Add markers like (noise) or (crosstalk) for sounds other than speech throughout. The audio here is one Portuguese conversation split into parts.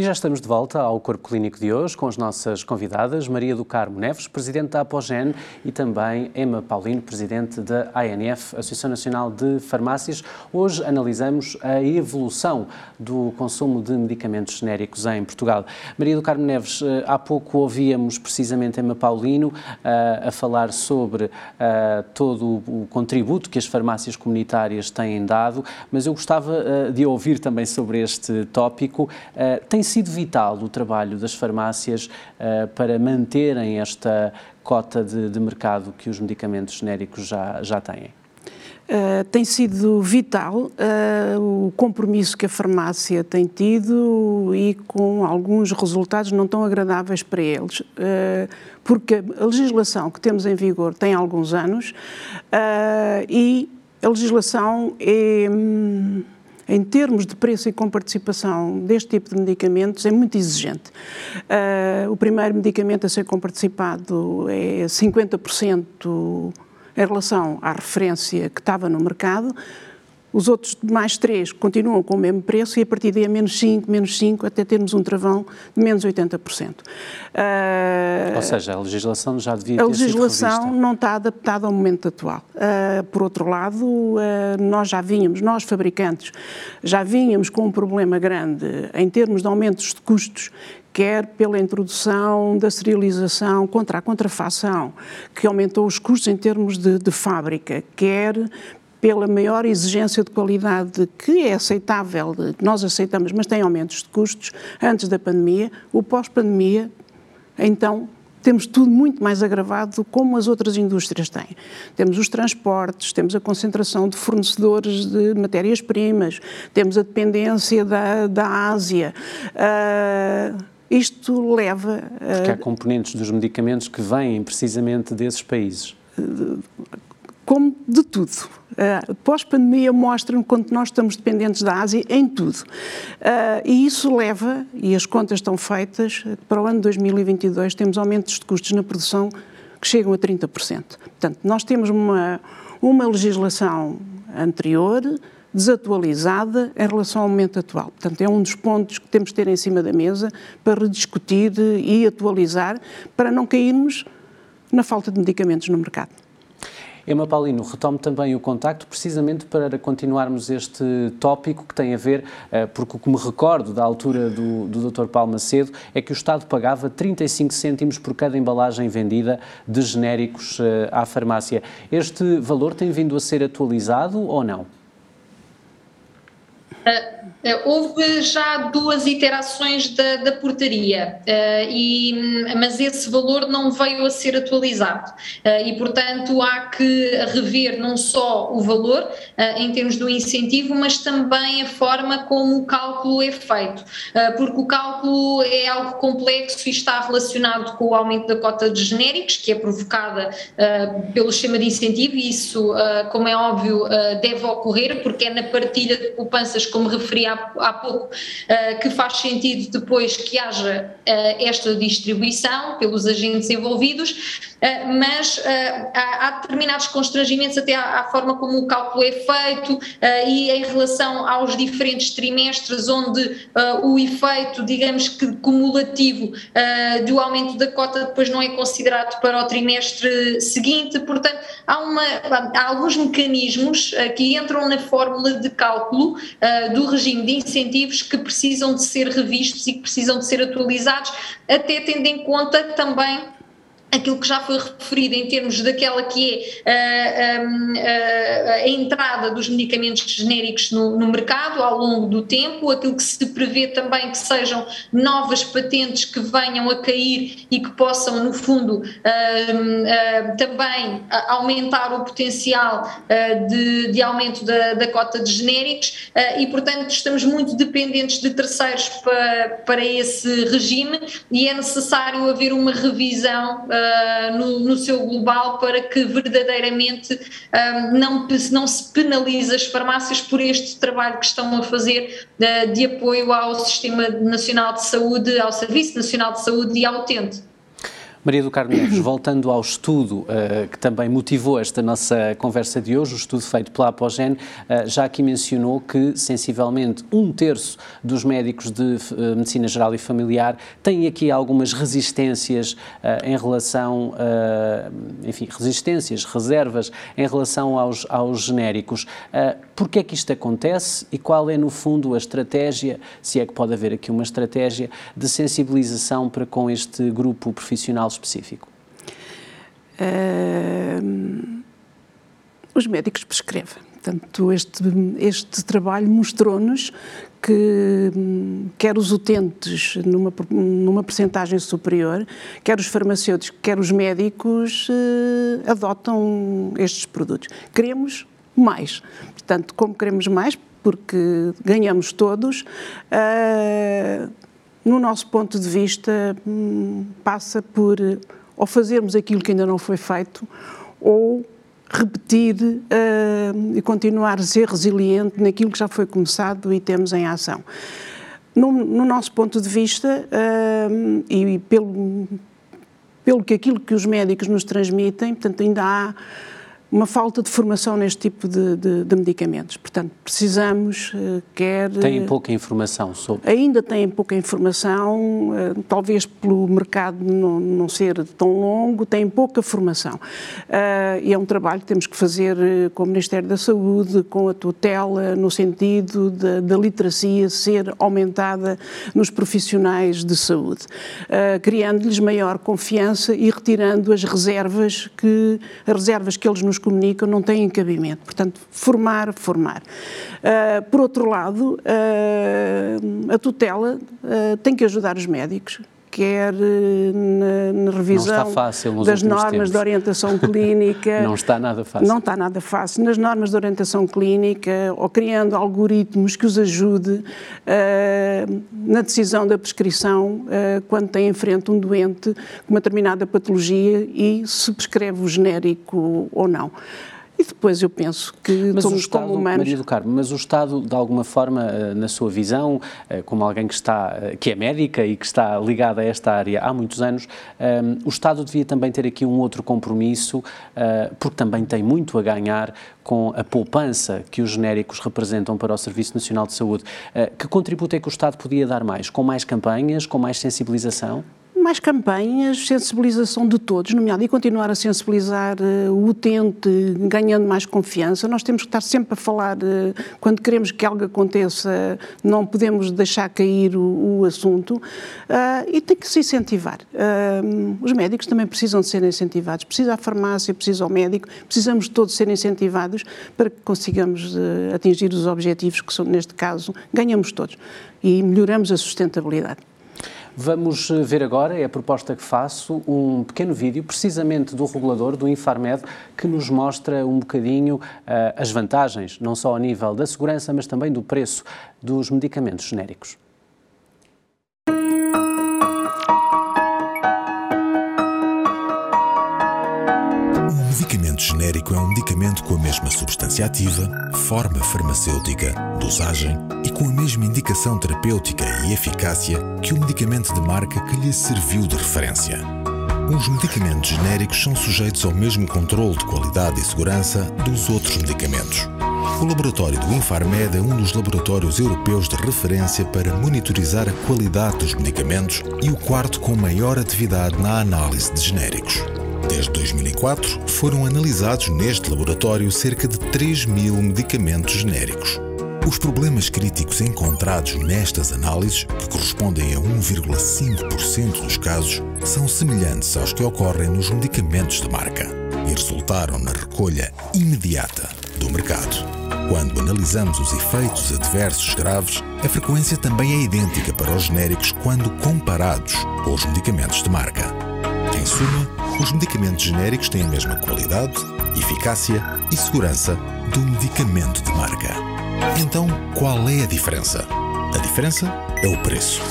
E já estamos de volta ao Corpo Clínico de hoje com as nossas convidadas, Maria do Carmo Neves, Presidente da Apogen, e também Emma Paulino, Presidente da ANF, Associação Nacional de Farmácias. Hoje analisamos a evolução do consumo de medicamentos genéricos em Portugal. Maria do Carmo Neves, eh, há pouco ouvíamos precisamente Emma Paulino a, eh, a falar sobre a, eh, todo o contributo que as farmácias comunitárias têm dado, mas eu gostava de ouvir também sobre este tópico. Tem sido vital o trabalho das farmácias uh, para manterem esta cota de, de, mercado que os medicamentos genéricos já, já têm? Uh, tem sido vital uh, o compromisso que a farmácia tem tido e com alguns resultados não tão agradáveis para eles, uh, porque a legislação que temos em vigor tem alguns anos e a legislação é. Hum, em termos de preço e com participação deste tipo de medicamentos, é muito exigente. Uh, o primeiro medicamento a ser comparticipado é 50% em relação à referência que estava no mercado, os outros mais três continuam com o mesmo preço e a partir daí é menos 5, menos 5, até termos um travão de menos 80%. Uh, ah, Ou seja, a legislação já devia ter A legislação não está adaptada ao momento atual. Uh, por outro lado, uh, nós já vínhamos, nós fabricantes, já vínhamos com um problema grande em termos de aumentos de custos quer pela introdução da serialização contra a contrafação, que aumentou os custos em termos de, de fábrica, quer pela maior exigência de qualidade que é aceitável, que nós aceitamos, mas tem aumentos de custos antes da pandemia, o pós-pandemia, então temos tudo muito mais agravado como as outras indústrias têm. Temos os transportes, temos a concentração de fornecedores de matérias-primas, temos a dependência da, da Ásia. Uh, isto leva. Uh, Porque há componentes dos medicamentos que vêm precisamente desses países. Uh, como de tudo. Uh, Pós-pandemia mostra quanto nós estamos dependentes da Ásia em tudo. Uh, e isso leva, e as contas estão feitas, para o ano 2022 temos aumentos de custos na produção que chegam a 30%. Portanto, nós temos uma, uma legislação anterior desatualizada em relação ao momento atual. Portanto, é um dos pontos que temos de ter em cima da mesa para rediscutir e atualizar para não cairmos na falta de medicamentos no mercado. Emma Paulino, retomo também o contacto precisamente para continuarmos este tópico que tem a ver, eh, porque o que me recordo da altura do, do Dr. Paulo Macedo é que o Estado pagava 35 cêntimos por cada embalagem vendida de genéricos eh, à farmácia. Este valor tem vindo a ser atualizado ou não? Uh eh, houve já duas iterações da, da portaria, uh, e, mas esse valor não veio a ser atualizado. E, portanto, há que rever não só o valor em termos do incentivo, mas também a forma como o cálculo é feito, porque o cálculo é algo complexo e está relacionado com o aumento da cota de genéricos, que é provocada pelo sistema de incentivo, e isso, como é óbvio, deve ocorrer, porque é na partilha de poupanças, como referi há, há pouco, uh, que faz sentido depois que haja uh, esta distribuição pelos agentes envolvidos, mas há, há, determinados constrangimentos até à, à, forma como o cálculo é feito e em relação aos diferentes trimestres, onde o efeito, digamos que cumulativo do aumento da cota depois não é considerado para o trimestre seguinte, portanto há, uma, há alguns mecanismos que entram na fórmula de cálculo do regime de incentivo incentivos que precisam de ser revistos e que precisam de ser atualizados, até tendo em conta também aquilo que já foi referido em termos daquela que é a, a, a entrada dos medicamentos genéricos no, no, mercado ao longo do tempo, aquilo que se prevê também que sejam novas patentes que venham a cair e que possam, no fundo, também aumentar o potencial de, de aumento da, da, cota de genéricos e, portanto, estamos muito dependentes de terceiros para, para esse regime e é necessário haver uma revisão uh, no, no, seu global para que verdadeiramente uh, não, não se penalize as farmácias por este trabalho que estão a fazer uh, de apoio ao Sistema Nacional de Saúde, ao Serviço Nacional de Saúde e ao utente. Maria do Carmo Neves, voltando ao estudo uh, que também motivou esta nossa conversa de hoje, o estudo feito pela Apogen, uh, já aqui mencionou que sensivelmente um terço dos médicos de uh, medicina geral e familiar têm aqui algumas resistências em relação, enfim, resistências, reservas em relação aos, aos genéricos. Uh, Porquê é que isto acontece e qual é, no fundo, a estratégia, se é que pode haver aqui uma estratégia de sensibilização para com este grupo profissional específico? Uh, os médicos prescrevem. Portanto, este, este trabalho mostrou-nos que quer os utentes numa, numa percentagem superior, quer os farmacêuticos, quer os médicos eh, adotam estes produtos. Queremos mais. Portanto, como queremos mais, porque ganhamos todos, uh, no nosso ponto de vista, um, passa por ou fazermos aquilo que ainda não foi feito ou repetir uh, e continuar a ser resiliente naquilo que já foi começado e temos em ação. No, no nosso ponto de vista, uh, e pelo, pelo que aquilo que os médicos nos transmitem, portanto, ainda há uma falta de formação neste tipo de, de, de medicamentos. Portanto, precisamos, eh, quer... Têm pouca informação sobre... Ainda têm pouca informação, eh, talvez pelo mercado não, não ser tão longo, têm pouca formação. Uh, e é um trabalho que temos que fazer com o Ministério da Saúde, com a tutela, no sentido da literacia ser aumentada nos profissionais de saúde, criando-lhes maior confiança e retirando as reservas que, as reservas que eles nos comunicam não têm cabimento. Portanto, formar, formar. Uh, por outro lado, uh, a tutela uh, tem que ajudar os médicos quer na, na revisão das normas tempos. de orientação (laughs) clínica. não está nada fácil. Não está nada fácil. Nas normas de orientação clínica, ou criando algoritmos que os ajude uh, na decisão da prescrição uh, quando tem em frente um doente com uma determinada patologia e se prescreve o genérico ou não. E depois eu penso que mas somos Estado, como humanos. Maria do Carmo, mas o Estado, de alguma forma, eh, na sua visão, eh, como alguém que está, eh, que é médica e que está ligada a esta área há muitos anos, o Estado devia também ter aqui um outro compromisso, porque também tem muito a ganhar com a poupança que os genéricos representam para o Serviço Nacional de Saúde. Que contributo é que o Estado podia dar mais? Com mais campanhas, com mais sensibilização? Mais campanhas, sensibilização de todos, nomeado, e continuar a sensibilizar uh, o utente, ganhando mais confiança. Nós temos que estar sempre a falar, uh, quando queremos que algo aconteça, não podemos deixar cair o, o assunto, uh, e tem que se incentivar. os médicos também precisam de ser incentivados, precisa a farmácia, precisa o médico, precisamos todos ser incentivados para que consigamos atingir os objetivos que são, neste caso, ganhamos todos e melhoramos a sustentabilidade. Vamos eh, ver agora, é a proposta que faço, um pequeno vídeo, precisamente do regulador, do Infarmed, que nos mostra um bocadinho uh, as vantagens, não só ao nível da segurança, mas também do preço dos medicamentos genéricos. medicamento genérico é um medicamento com a mesma substância ativa, forma farmacêutica, dosagem com a mesma indicação terapêutica e eficácia que o medicamento de marca que lhe serviu de referência. Os medicamentos genéricos são sujeitos ao mesmo controle de qualidade e segurança dos outros medicamentos. O laboratório do Infarmed é um dos laboratórios europeus de referência para monitorizar a qualidade dos medicamentos e o quarto com maior atividade na análise de genéricos. Desde 2004, foram analisados neste laboratório cerca de 3 mil medicamentos genéricos. Os problemas críticos encontrados nestas análises, que correspondem a 1,5% dos casos, são semelhantes aos que ocorrem nos medicamentos de marca e resultaram na recolha imediata do mercado. Quando analisamos os efeitos adversos graves, a frequência também é idêntica para os genéricos quando comparados com os medicamentos de marca. Em suma, os medicamentos genéricos têm a mesma qualidade, eficácia e segurança do medicamento de marca. Então, qual é a diferença? A diferença é o preço.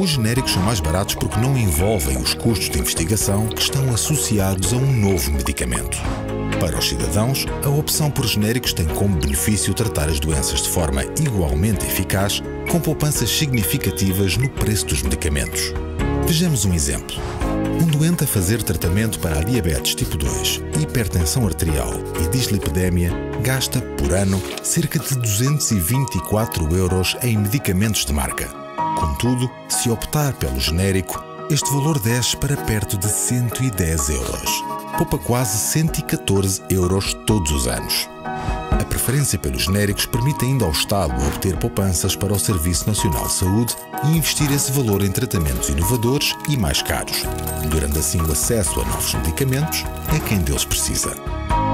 Os genéricos são mais baratos porque não envolvem os custos de investigação que estão associados a um novo medicamento. Para os cidadãos, a opção por genéricos tem como benefício tratar as doenças de forma igualmente eficaz, com poupanças significativas no preço dos medicamentos. Vejamos um exemplo. Um doente a fazer tratamento para a diabetes tipo 2, hipertensão arterial e dislipidemia gasta, por ano, cerca de 224 euros em medicamentos de marca. Contudo, se optar pelo genérico, este valor desce para perto de 110 euros. Poupa quase 114 euros todos os anos. A preferência pelos genéricos permite ainda ao Estado obter poupanças para o Serviço Nacional de Saúde e investir esse valor em tratamentos inovadores e mais caros, durando assim o acesso a novos medicamentos a quem deles precisa.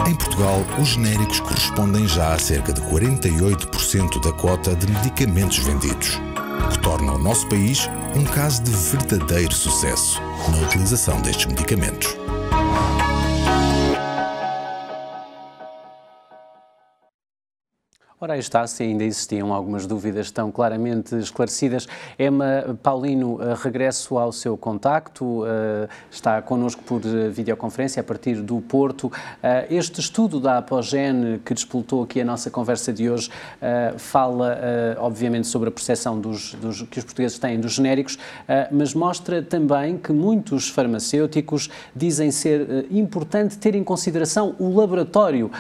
Em Portugal, os genéricos correspondem já a cerca de 48% da cota de medicamentos vendidos, o que torna o nosso país um caso de verdadeiro sucesso na utilização destes medicamentos. Ora, aí está, se ainda existiam algumas dúvidas estão claramente esclarecidas. Emma Paulino, eh, regresso ao seu contacto, eh, está connosco por eh, videoconferência a partir do Porto. Este estudo da Apogene, que disputou aqui a nossa conversa de hoje, fala, obviamente, sobre a percepção dos, dos, que os portugueses têm dos genéricos, mas mostra também que muitos farmacêuticos dizem ser importante ter em consideração o laboratório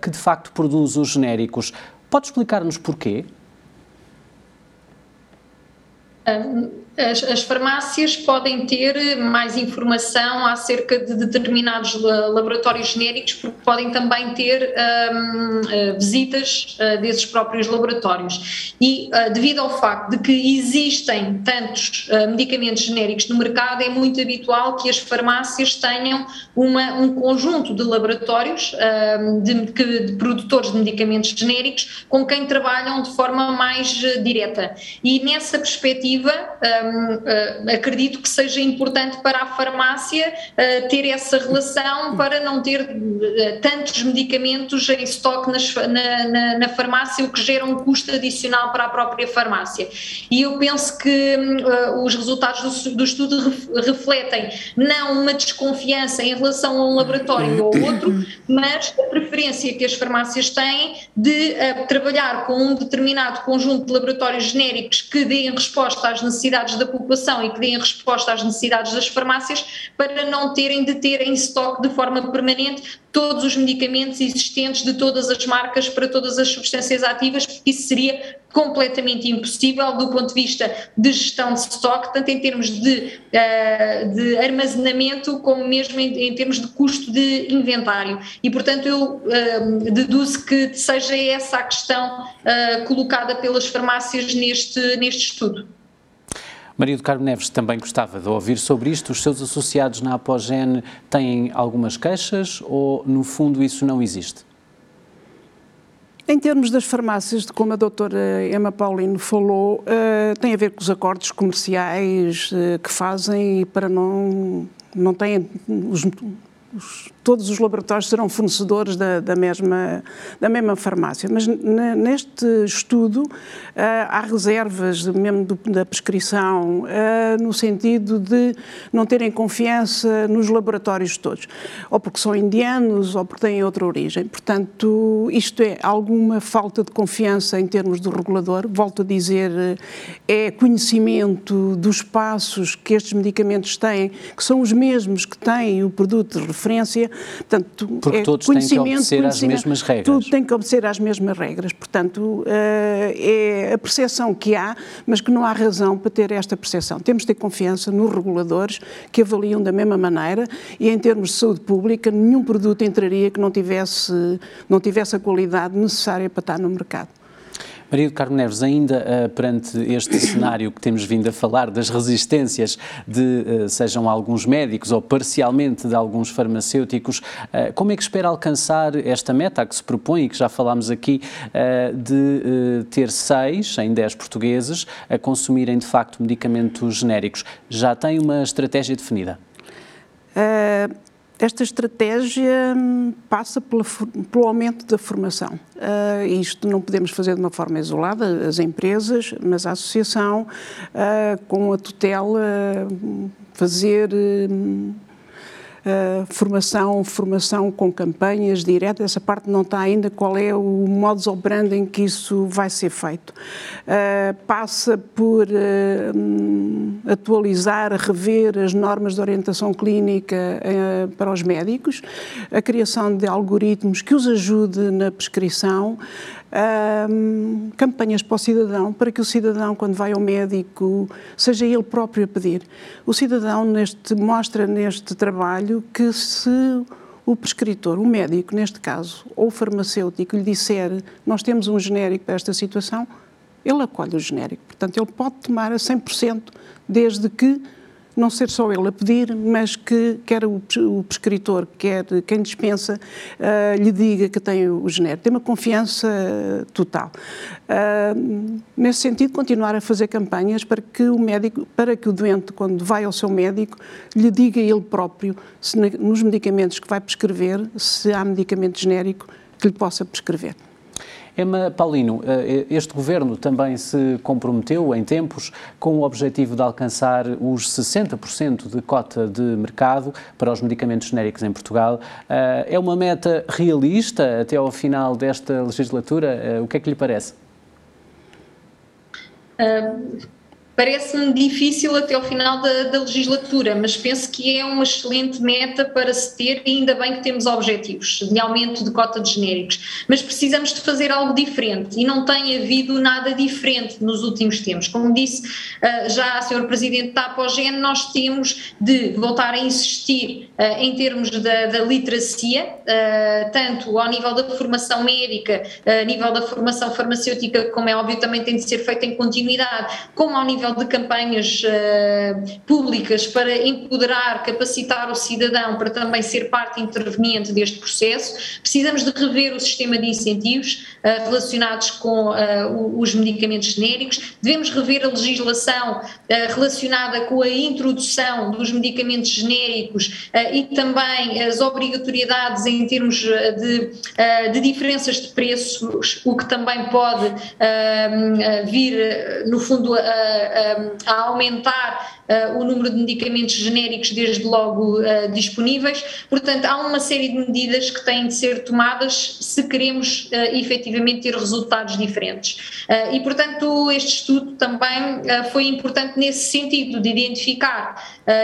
que, de facto, produz os genéricos. Pode explicar-nos porquê? Um as, as, farmácias podem ter mais informação acerca de determinados laboratórios genéricos, porque podem também ter um, uh, visitas uh, desses próprios laboratórios. E uh, devido ao facto de que existem tantos medicamentos genéricos no mercado, é muito habitual que as farmácias tenham uma, um conjunto de laboratórios de, de, produtores de medicamentos genéricos com quem trabalham de forma mais direta. E nessa perspectiva, uh, acredito que seja importante para a farmácia uh, ter essa relação para não ter uh, tantos medicamentos em estoque nas, na, na, na, farmácia, o que gera um custo adicional para a própria farmácia. E eu penso que os resultados do, do estudo refletem não uma desconfiança em relação a um laboratório ou outro, mas a preferência que as farmácias têm de trabalhar com um determinado conjunto de laboratórios genéricos que deem resposta às necessidades necessidades da população e que deem resposta às necessidades das farmácias para não terem de ter em estoque de forma permanente todos os medicamentos existentes de todas as marcas para todas as substâncias ativas, porque isso seria completamente impossível do ponto de vista de gestão de estoque, tanto em termos de, uh, de armazenamento como mesmo em, termos de custo de inventário. E, portanto, eu uh, deduzo que seja essa a questão uh, colocada pelas farmácias neste, neste estudo. Maria do Carmo Neves também gostava de ouvir sobre isto. Os seus associados na Apogene têm algumas queixas ou, no fundo, isso não existe? Em termos das farmácias, como a doutora Emma Paulino falou, uh, tem a ver com os acordos comerciais uh, que fazem para não, não têm os, os todos os laboratórios serão fornecedores da, da, mesma, da mesma farmácia. Mas neste estudo uh, há reservas mesmo do, da prescrição, uh, no sentido de não terem confiança nos laboratórios todos, ou porque são indianos ou porque têm outra origem. Portanto, isto é alguma falta de confiança em termos do regulador. Volto a dizer, é conhecimento dos passos que estes medicamentos têm, que são os mesmos que têm o produto de referência Portanto, Porque é todos têm que obedecer às mesmas regras. Tudo tem que obedecer às mesmas regras. Portanto, eh, é a percepção que há, mas que não há razão para ter esta percepção. Temos de ter confiança nos reguladores que avaliam da mesma maneira e em termos de saúde pública, nenhum produto entraria que não tivesse, não tivesse a qualidade necessária para estar no mercado. Maria do Carmo Neves, ainda uh, perante este (coughs) cenário que temos vindo a falar das resistências de, uh, sejam alguns médicos ou parcialmente de alguns farmacêuticos, uh, como é que espera alcançar esta meta que se propõe e que já falámos aqui de ter seis em dez portugueses a consumirem de facto medicamentos genéricos? Já tem uma estratégia definida? Esta estratégia hum, passa pela, pelo aumento da formação. Uh, isto não podemos fazer de uma forma isolada, as empresas, mas a associação, uh, com a tutela, hum, fazer. Uh, formação, formação com campanhas diretas, essa parte não está ainda, qual é o modus operandi em que isso vai ser feito. Uh, passa por uh, atualizar, rever as normas de orientação clínica para os médicos, a criação de algoritmos que os ajude na prescrição, um, campanhas para o cidadão, para que o cidadão, quando vai ao médico, seja ele próprio a pedir. O cidadão neste, mostra neste trabalho que se o prescritor, o médico neste caso, ou o farmacêutico lhe disser nós temos um genérico para esta situação, ele acolhe o genérico. Portanto, ele pode tomar a 100% desde que não ser só ele a pedir, mas que quer o, prescritor, quer quem dispensa, uh, lhe diga que tem o genérico. Tem uma confiança total. Uh, nesse sentido, continuar a fazer campanhas para que o médico, para que o doente, quando vai ao seu médico, lhe diga ele próprio, se nos medicamentos que vai prescrever, se há medicamento genérico que lhe possa prescrever. Emma Paulino, eh, este governo também se comprometeu em tempos com o objetivo de alcançar os 60% de cota de mercado para os medicamentos genéricos em Portugal. Eh, é uma meta realista até ao final desta legislatura? Eh, o que é que lhe parece? Uh Parece-me difícil até ao final da, da, legislatura, mas penso que é uma excelente meta para se ter e ainda bem que temos objetivos de aumento de cota de genéricos. Mas precisamos de fazer algo diferente e não tem havido nada diferente nos últimos tempos. Como disse uh, já a Sr. Presidente da Apogen, nós temos de voltar a insistir uh, em termos da, da literacia, uh, tanto ao nível da formação médica, a nível da formação farmacêutica, como é óbvio também tem de ser feita em continuidade, como ao nível nível de campanhas uh, públicas para empoderar, capacitar o cidadão para também ser parte interveniente deste processo. Precisamos de rever o sistema de incentivos uh, relacionados com uh, os medicamentos genéricos. Devemos rever a legislação relacionada com a introdução dos medicamentos genéricos e também as obrigatoriedades em termos de, de diferenças de preços, o que também pode vir, no fundo, a a aumentar uh, o número de medicamentos genéricos desde logo uh, disponíveis. Portanto, há uma série de medidas que têm de ser tomadas se queremos uh, efetivamente ter resultados diferentes. E, portanto, este estudo também foi importante nesse sentido, de identificar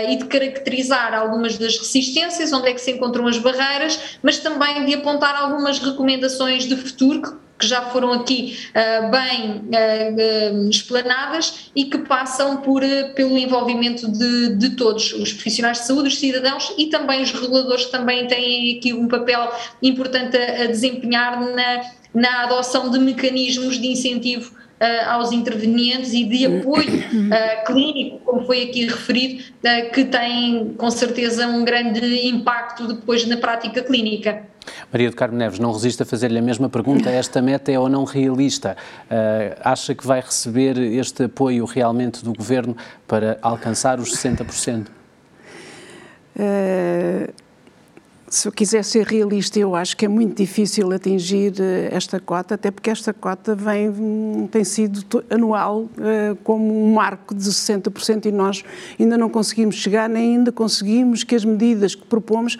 e de caracterizar algumas das resistências, onde é que se encontram as barreiras, mas também de apontar algumas recomendações de futuro que já foram aqui uh, bem uh, uh, explanadas e que passam por, pelo envolvimento de, de, todos, os profissionais de saúde, os cidadãos e também os reguladores que também têm aqui um papel importante a, a desempenhar na, na adoção de mecanismos de incentivo Uh, aos intervenientes e de apoio uh, (coughs) clínico, como foi aqui referido, uh, que tem com certeza um grande impacto depois na prática clínica. Maria do Carmo Neves, não resiste a fazer-lhe a mesma pergunta. Esta meta é ou não realista? Uh, acha que vai receber este apoio realmente do Governo para alcançar os 60%? Uh se eu quiser ser realista, eu acho que é muito difícil atingir eh, esta cota, até porque esta cota vem, hum, tem sido anual eh, como um marco de 60% e nós ainda não conseguimos chegar, nem ainda conseguimos que as medidas que propomos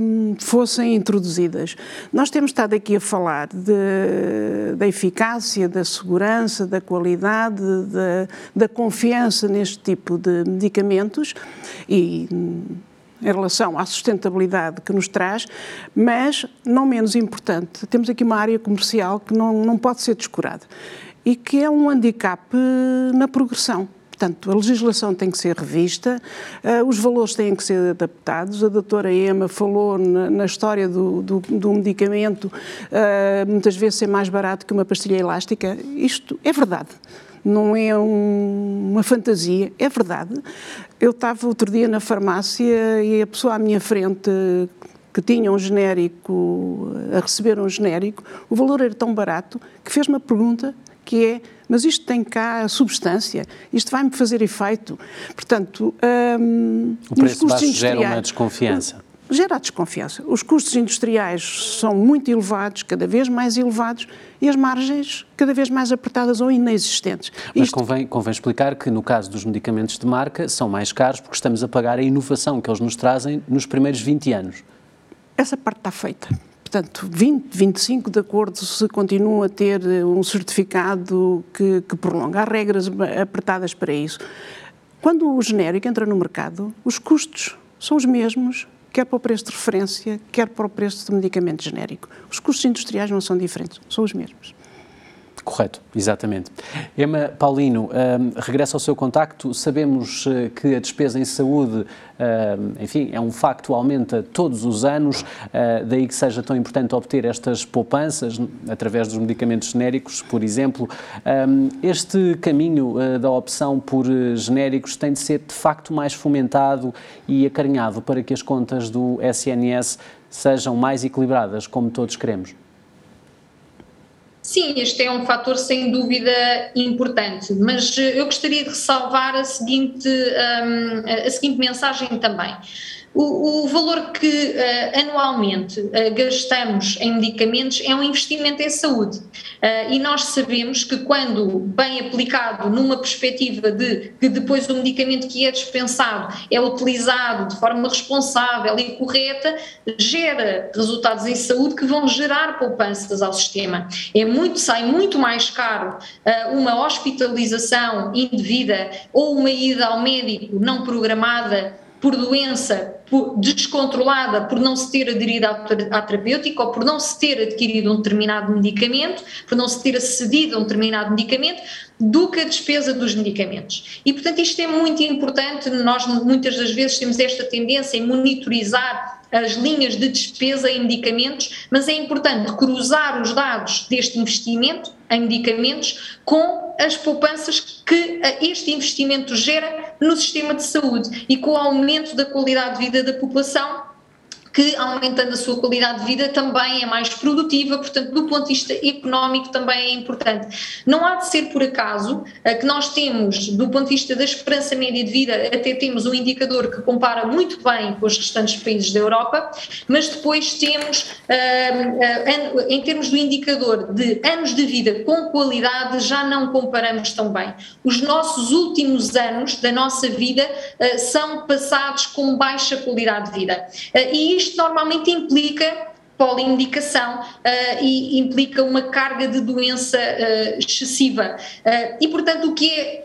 hum, fossem introduzidas. Nós temos estado aqui a falar de, da eficácia, da segurança, da qualidade, da, da confiança neste tipo de medicamentos e hum, em relação à sustentabilidade que nos traz, mas, não menos importante, temos aqui uma área comercial que não, não pode ser descurada e que é um handicap na progressão. Portanto, a legislação tem que ser revista, uh, os valores têm que ser adaptados. A doutora Ema falou na, na história do, do, do medicamento, uh, muitas vezes ser mais barato que uma pastilha elástica. Isto é verdade não é um, uma fantasia, é verdade. Eu estava outro dia na farmácia e a pessoa à minha frente que tinha um genérico, a receber um genérico, o valor era tão barato que fez uma pergunta que é mas isto tem cá a substância, isto vai-me fazer efeito. Portanto, um, o preço baixo gera uma desconfiança gera desconfiança. Os custos industriais são muito elevados, cada vez mais elevados, e as margens cada vez mais apertadas ou inexistentes. Mas Isto... convém, convém explicar que, no caso dos medicamentos de marca, são mais caros porque estamos a pagar a inovação que eles nos trazem nos primeiros 20 anos. Essa parte está feita. Portanto, 20, 25, de acordo se continua a ter um certificado que, que prolonga. Há regras apertadas para isso. Quando o genérico entra no mercado, os custos são os mesmos, quer para o preço de referência, quer para o preço do medicamento genérico. Os custos industriais não são diferentes, são os mesmos. Correto, exatamente. Emma Paulino, um, ao seu contacto. Sabemos uh, que a despesa em saúde, uh, enfim, é um facto, aumenta todos os anos, uh, daí que seja tão importante obter estas poupanças através dos medicamentos genéricos, por exemplo. Um, este caminho da opção por genéricos tem de ser de facto mais fomentado e acarinhado para que as contas do SNS sejam mais equilibradas, como todos queremos. Sim, este é um fator sem dúvida importante, mas eu gostaria de ressalvar a seguinte, um, a seguinte mensagem também. O, o valor que uh, anualmente uh, gastamos em medicamentos é um investimento em saúde. Uh, e nós sabemos que, quando bem aplicado numa perspectiva de que depois o medicamento que é dispensado é utilizado de forma responsável e correta, gera resultados em saúde que vão gerar poupanças ao sistema. É muito, sai muito mais caro uma hospitalização indevida ou uma ida ao médico não programada por doença descontrolada por não se ter aderido à, terapêutica ou por não se ter adquirido um determinado medicamento, por não se ter acedido a um determinado medicamento, do que a despesa dos medicamentos. E, portanto, isto é muito importante. Nós, muitas das vezes, temos esta tendência em monitorizar as linhas de despesa em medicamentos, mas é importante cruzar os dados deste investimento em medicamentos com as poupanças que este investimento gera no sistema de saúde e com o aumento da qualidade de vida da população que aumentando a sua qualidade de vida também é mais produtiva, portanto, do ponto de vista económico também é importante. Não há de ser por acaso eh, que nós temos, do ponto de vista da esperança média de vida, até temos um indicador que compara muito bem com os restantes países da Europa, mas depois temos, eh, eh, em termos do indicador de anos de vida com qualidade, já não comparamos tão bem. Os nossos últimos anos da nossa vida são passados com baixa qualidade de vida. E isto normalmente implica poliindicação uh, e implica uma carga de doença uh, excessiva. Uh, e, portanto, o que é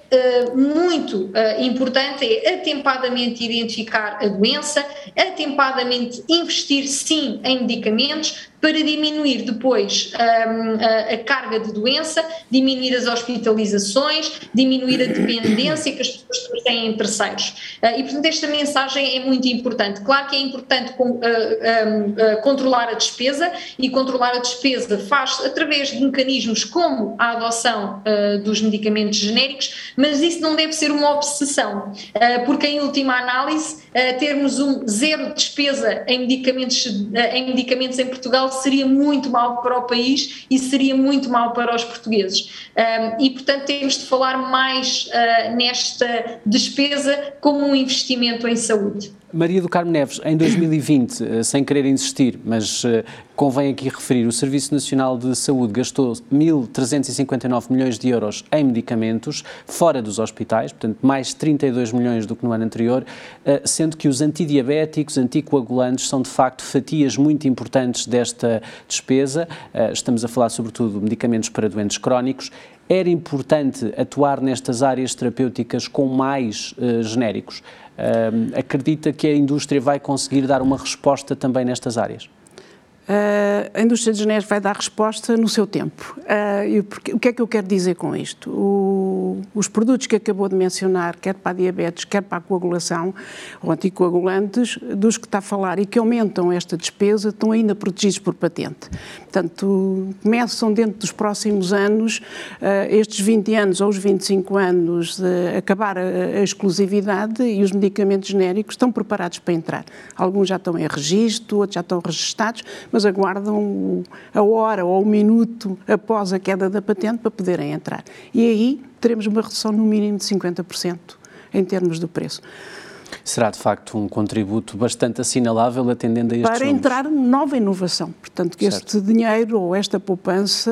muito importante é atempadamente identificar a doença, atempadamente investir sim em medicamentos, para diminuir depois um, a, a, carga de doença, diminuir as hospitalizações, diminuir a dependência que as pessoas têm em terceiros. Uh, e, portanto, esta mensagem é muito importante. Claro que é importante com, uh, uh, controlar a despesa e controlar a despesa faz através de mecanismos como a adoção dos medicamentos genéricos, mas isso não deve ser uma obsessão, porque, em última análise, termos um zero de despesa em medicamentos, em medicamentos em Portugal seria muito mal para o país e seria muito mal para os portugueses. e, portanto, temos de falar mais uh, nesta despesa como um investimento em saúde. Maria do Carmo Neves, em 2020, eh, sem querer insistir, mas eh, convém aqui referir, o Serviço Nacional de Saúde gastou 1.359 milhões de euros em medicamentos fora dos hospitais, portanto mais 32 milhões do que no ano anterior, eh, sendo que os antidiabéticos, anticoagulantes são de facto fatias muito importantes desta despesa. Estamos a falar sobretudo de medicamentos para doentes crónicos. Era importante atuar nestas áreas terapêuticas com mais genéricos acredita que a indústria vai conseguir dar uma resposta também nestas áreas? Uh, a indústria de genéricos vai dar resposta no seu tempo. Porque, o que é que eu quero dizer com isto? O, os produtos que acabou de mencionar, quer para a diabetes, quer para a coagulação, ou anticoagulantes, dos que está a falar e que aumentam esta despesa, estão ainda protegidos por patente. Portanto, começam dentro dos próximos anos, uh, estes 20 anos ou os 25 anos, de acabar a, a exclusividade e os medicamentos genéricos estão preparados para entrar. Alguns já estão em registro, outros já estão registados mas aguardam a hora ou o minuto após a queda da patente para poderem entrar. E aí teremos uma redução no mínimo de 50% em termos do preço. Será de facto um contributo bastante assinalável atendendo a estes Para números. entrar nova inovação. Portanto, que certo. este dinheiro ou esta poupança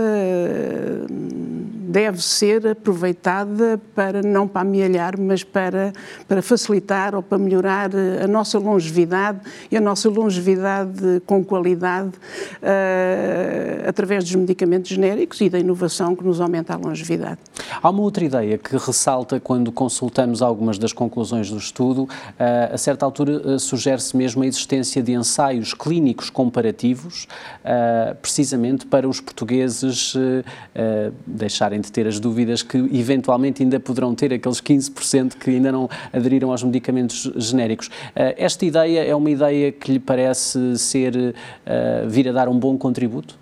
deve ser aproveitada para, não para amealhar, mas para, para facilitar ou para melhorar a nossa longevidade e a nossa longevidade com qualidade uh, através dos medicamentos genéricos e da inovação que nos aumenta a longevidade. Há uma outra ideia que ressalta quando consultamos algumas das conclusões do estudo. Uh, a certa altura uh, sugere-se mesmo a existência de ensaios clínicos comparativos, uh, precisamente para os portugueses deixarem de ter as dúvidas que eventualmente ainda poderão ter aqueles 15% que ainda não aderiram aos medicamentos genéricos. esta ideia é uma ideia que lhe parece ser vir a dar um bom contributo?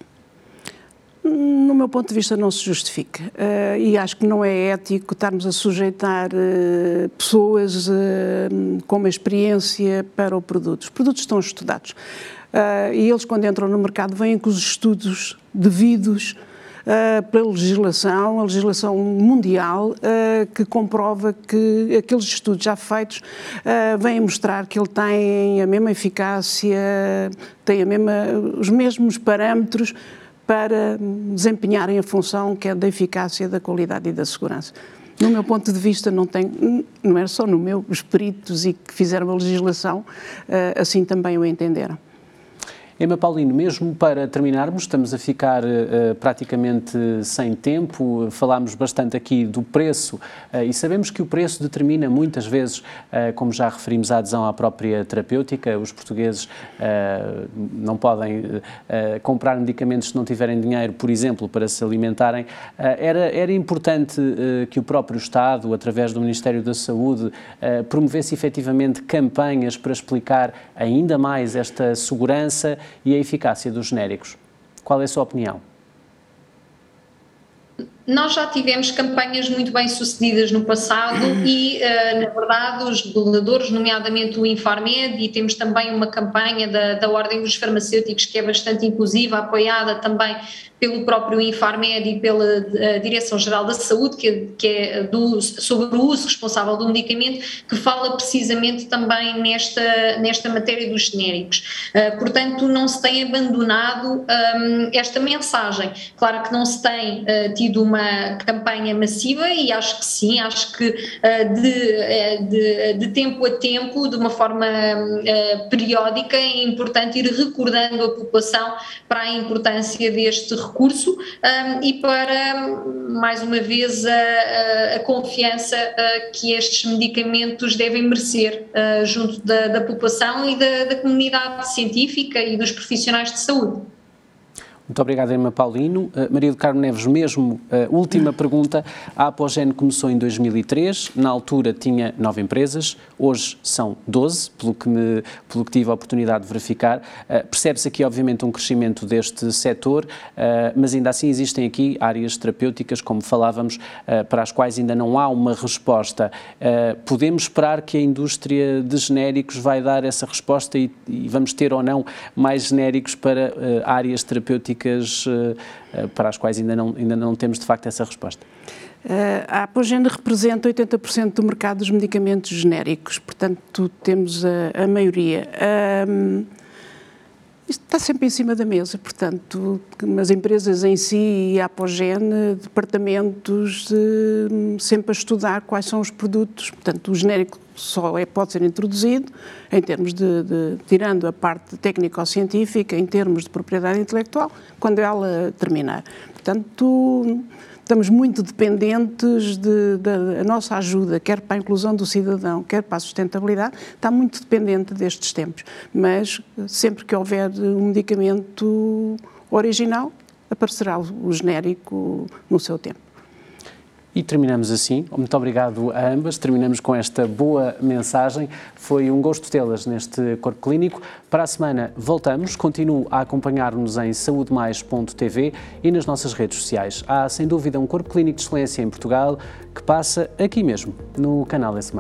No meu ponto de vista, não se justifica. Uh, e acho que não é ético estarmos a sujeitar uh, pessoas uh, com uma experiência para o produto. Os produtos estão estudados. e eles, quando entram no mercado, vêm com os estudos devidos pela legislação, a legislação mundial, que comprova que aqueles estudos já feitos vêm mostrar que ele tem a mesma eficácia, tem a mesma, os mesmos parâmetros para desempenharem a função que é da eficácia, da qualidade e da segurança. No meu ponto de vista, não tem, não é só no meu, os peritos e que fizeram a legislação eh, assim também o entenderam. Emma Paulino, mesmo para terminarmos, estamos a ficar uh, praticamente sem tempo, falámos bastante aqui do preço uh, e sabemos que o preço determina muitas vezes, uh, como já referimos, a adesão à própria terapêutica. Os portugueses não podem comprar medicamentos se não tiverem dinheiro, por exemplo, para se alimentarem. era, era importante que o próprio Estado, através do Ministério da Saúde, promovesse efetivamente campanhas para explicar ainda mais esta segurança e a eficácia dos genéricos. Qual é a sua opinião? Nós já tivemos campanhas muito bem sucedidas no passado e, uh, na verdade, os reguladores, nomeadamente o Infarmed, e temos também uma campanha da, da Ordem dos Farmacêuticos que é bastante inclusiva, apoiada também pelo próprio Infarmed e pela eh, Direção-Geral da Saúde, que, que é do, sobre o uso responsável do medicamento, que fala precisamente também nesta, nesta matéria dos genéricos. Uh, portanto, não se tem abandonado um, esta mensagem. Claro que não se tem uh, tido uma campanha massiva e acho que sim, acho que uh, de, de, de, tempo a tempo, de uma forma periódica, é importante ir recordando a população para a importância deste recurso um, e para, mais uma vez, a, a confiança que estes medicamentos devem merecer junto da, da, população e da, da comunidade científica e dos profissionais de saúde. Muito obrigado, Emma Paulino. Uh, Maria do Carmo Neves, mesmo uh, última pergunta. A Apogene começou em 2003, na altura tinha nove empresas, hoje são 12, pelo que, me, pelo que tive a oportunidade de verificar. Uh, Percebe-se aqui, obviamente, um crescimento deste setor, mas ainda assim existem aqui áreas terapêuticas, como falávamos, para as quais ainda não há uma resposta. Podemos esperar que a indústria de genéricos vai dar essa resposta e, e vamos ter ou não mais genéricos para áreas terapêuticas eh, eh, para as quais ainda não, ainda não temos de facto essa resposta? Eh, a Apogene representa 80% do mercado dos medicamentos genéricos, portanto temos a, a maioria. Isto está sempre em cima da mesa, portanto, as empresas em si e a Apogene, departamentos, sempre a estudar quais são os produtos, portanto, o genérico só é, pode ser introduzido em termos de, de tirando a parte técnico-científica, em termos de propriedade intelectual, quando ela terminar. Portanto, estamos muito dependentes de, da nossa ajuda, quer para a inclusão do cidadão, quer para a sustentabilidade, está muito dependente destes tempos. Mas sempre que houver um medicamento original, aparecerá o genérico no seu tempo. E terminamos assim. Muito obrigado a ambas. Terminamos com esta boa mensagem. Foi um gosto tê-las neste Corpo Clínico. Para a semana voltamos. Continuo a acompanhar-nos em saudemais.tv e nas nossas redes sociais. Há, sem dúvida, um Corpo Clínico de Excelência em Portugal que passa aqui mesmo, no canal S.